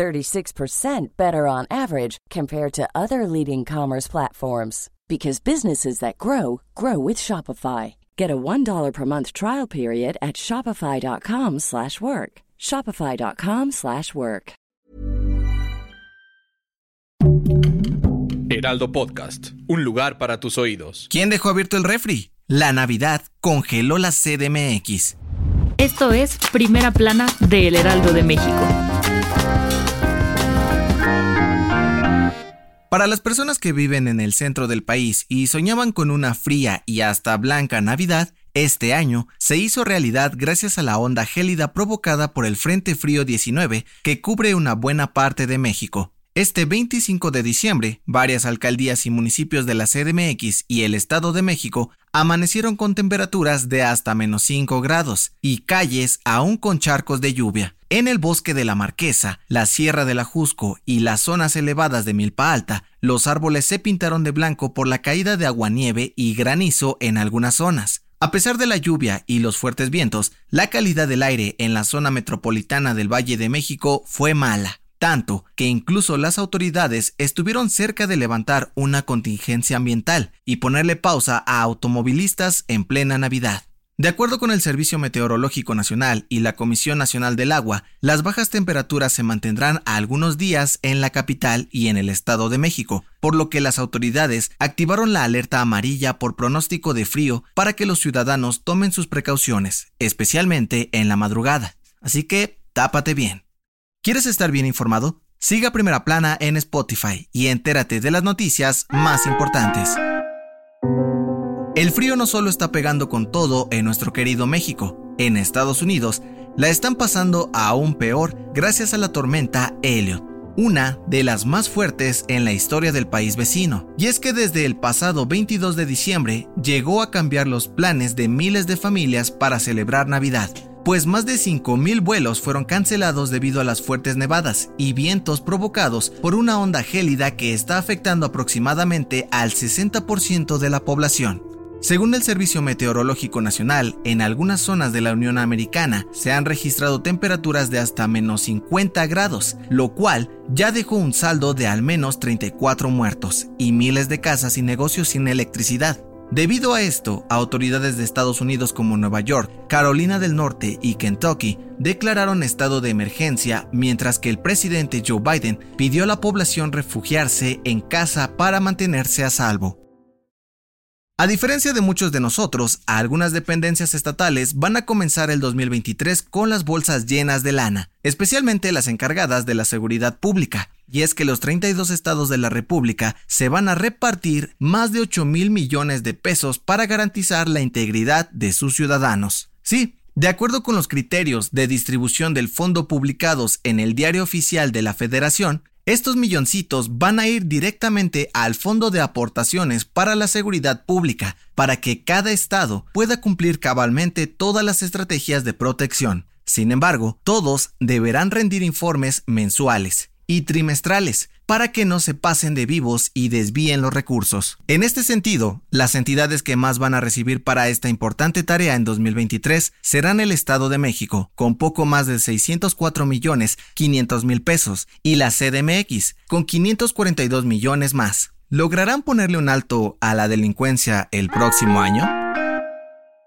36% better on average compared to other leading commerce platforms because businesses that grow grow with Shopify. Get a $1 per month trial period at shopify.com/work. shopify.com/work. Heraldo Podcast, un lugar para tus oídos. ¿Quién dejó abierto el refri? La Navidad congeló la CDMX. Esto es Primera Plana de El Heraldo de México. Para las personas que viven en el centro del país y soñaban con una fría y hasta blanca Navidad, este año se hizo realidad gracias a la onda gélida provocada por el Frente Frío 19 que cubre una buena parte de México. Este 25 de diciembre, varias alcaldías y municipios de la CDMX y el Estado de México amanecieron con temperaturas de hasta menos 5 grados y calles aún con charcos de lluvia. En el bosque de la Marquesa, la Sierra de la Jusco y las zonas elevadas de Milpa Alta, los árboles se pintaron de blanco por la caída de aguanieve y granizo en algunas zonas. A pesar de la lluvia y los fuertes vientos, la calidad del aire en la zona metropolitana del Valle de México fue mala tanto que incluso las autoridades estuvieron cerca de levantar una contingencia ambiental y ponerle pausa a automovilistas en plena Navidad. De acuerdo con el Servicio Meteorológico Nacional y la Comisión Nacional del Agua, las bajas temperaturas se mantendrán algunos días en la capital y en el Estado de México, por lo que las autoridades activaron la alerta amarilla por pronóstico de frío para que los ciudadanos tomen sus precauciones, especialmente en la madrugada. Así que tápate bien. ¿Quieres estar bien informado? Siga Primera Plana en Spotify y entérate de las noticias más importantes. El frío no solo está pegando con todo en nuestro querido México, en Estados Unidos la están pasando aún peor gracias a la tormenta Elliot, una de las más fuertes en la historia del país vecino. Y es que desde el pasado 22 de diciembre llegó a cambiar los planes de miles de familias para celebrar Navidad pues más de 5.000 vuelos fueron cancelados debido a las fuertes nevadas y vientos provocados por una onda gélida que está afectando aproximadamente al 60% de la población. Según el Servicio Meteorológico Nacional, en algunas zonas de la Unión Americana se han registrado temperaturas de hasta menos 50 grados, lo cual ya dejó un saldo de al menos 34 muertos y miles de casas y negocios sin electricidad. Debido a esto, autoridades de Estados Unidos como Nueva York, Carolina del Norte y Kentucky declararon estado de emergencia mientras que el presidente Joe Biden pidió a la población refugiarse en casa para mantenerse a salvo. A diferencia de muchos de nosotros, algunas dependencias estatales van a comenzar el 2023 con las bolsas llenas de lana, especialmente las encargadas de la seguridad pública. Y es que los 32 estados de la República se van a repartir más de 8 mil millones de pesos para garantizar la integridad de sus ciudadanos. Sí, de acuerdo con los criterios de distribución del fondo publicados en el Diario Oficial de la Federación, estos milloncitos van a ir directamente al Fondo de Aportaciones para la Seguridad Pública, para que cada estado pueda cumplir cabalmente todas las estrategias de protección. Sin embargo, todos deberán rendir informes mensuales y trimestrales para que no se pasen de vivos y desvíen los recursos. En este sentido, las entidades que más van a recibir para esta importante tarea en 2023 serán el Estado de México, con poco más de 604 millones 500 mil pesos, y la CDMX, con 542 millones más. ¿Lograrán ponerle un alto a la delincuencia el próximo año?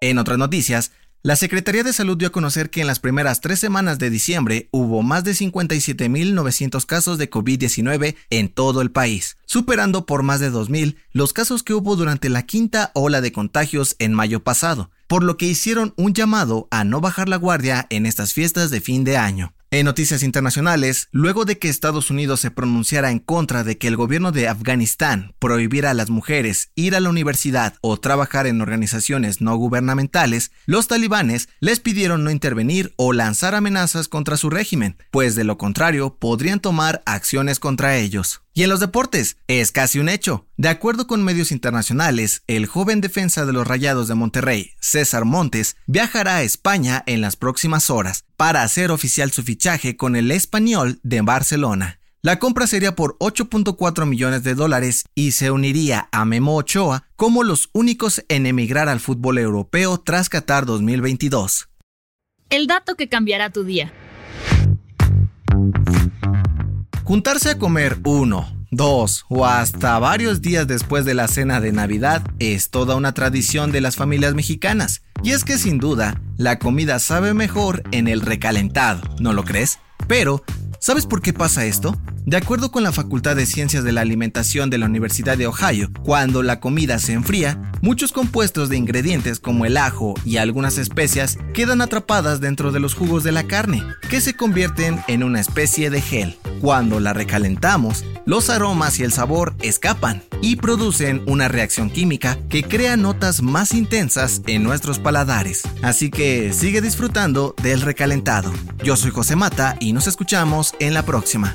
En otras noticias, la Secretaría de Salud dio a conocer que en las primeras tres semanas de diciembre hubo más de 57.900 casos de COVID-19 en todo el país, superando por más de 2.000 los casos que hubo durante la quinta ola de contagios en mayo pasado, por lo que hicieron un llamado a no bajar la guardia en estas fiestas de fin de año. En noticias internacionales, luego de que Estados Unidos se pronunciara en contra de que el gobierno de Afganistán prohibiera a las mujeres ir a la universidad o trabajar en organizaciones no gubernamentales, los talibanes les pidieron no intervenir o lanzar amenazas contra su régimen, pues de lo contrario podrían tomar acciones contra ellos. Y en los deportes, es casi un hecho. De acuerdo con medios internacionales, el joven defensa de los Rayados de Monterrey, César Montes, viajará a España en las próximas horas para hacer oficial su fichaje con el español de Barcelona. La compra sería por 8.4 millones de dólares y se uniría a Memo Ochoa como los únicos en emigrar al fútbol europeo tras Qatar 2022. El dato que cambiará tu día. Juntarse a comer uno, dos o hasta varios días después de la cena de Navidad es toda una tradición de las familias mexicanas. Y es que sin duda, la comida sabe mejor en el recalentado, ¿no lo crees? Pero, ¿sabes por qué pasa esto? De acuerdo con la Facultad de Ciencias de la Alimentación de la Universidad de Ohio, cuando la comida se enfría, muchos compuestos de ingredientes como el ajo y algunas especias quedan atrapadas dentro de los jugos de la carne, que se convierten en una especie de gel. Cuando la recalentamos, los aromas y el sabor escapan y producen una reacción química que crea notas más intensas en nuestros paladares. Así que sigue disfrutando del recalentado. Yo soy José Mata y nos escuchamos en la próxima.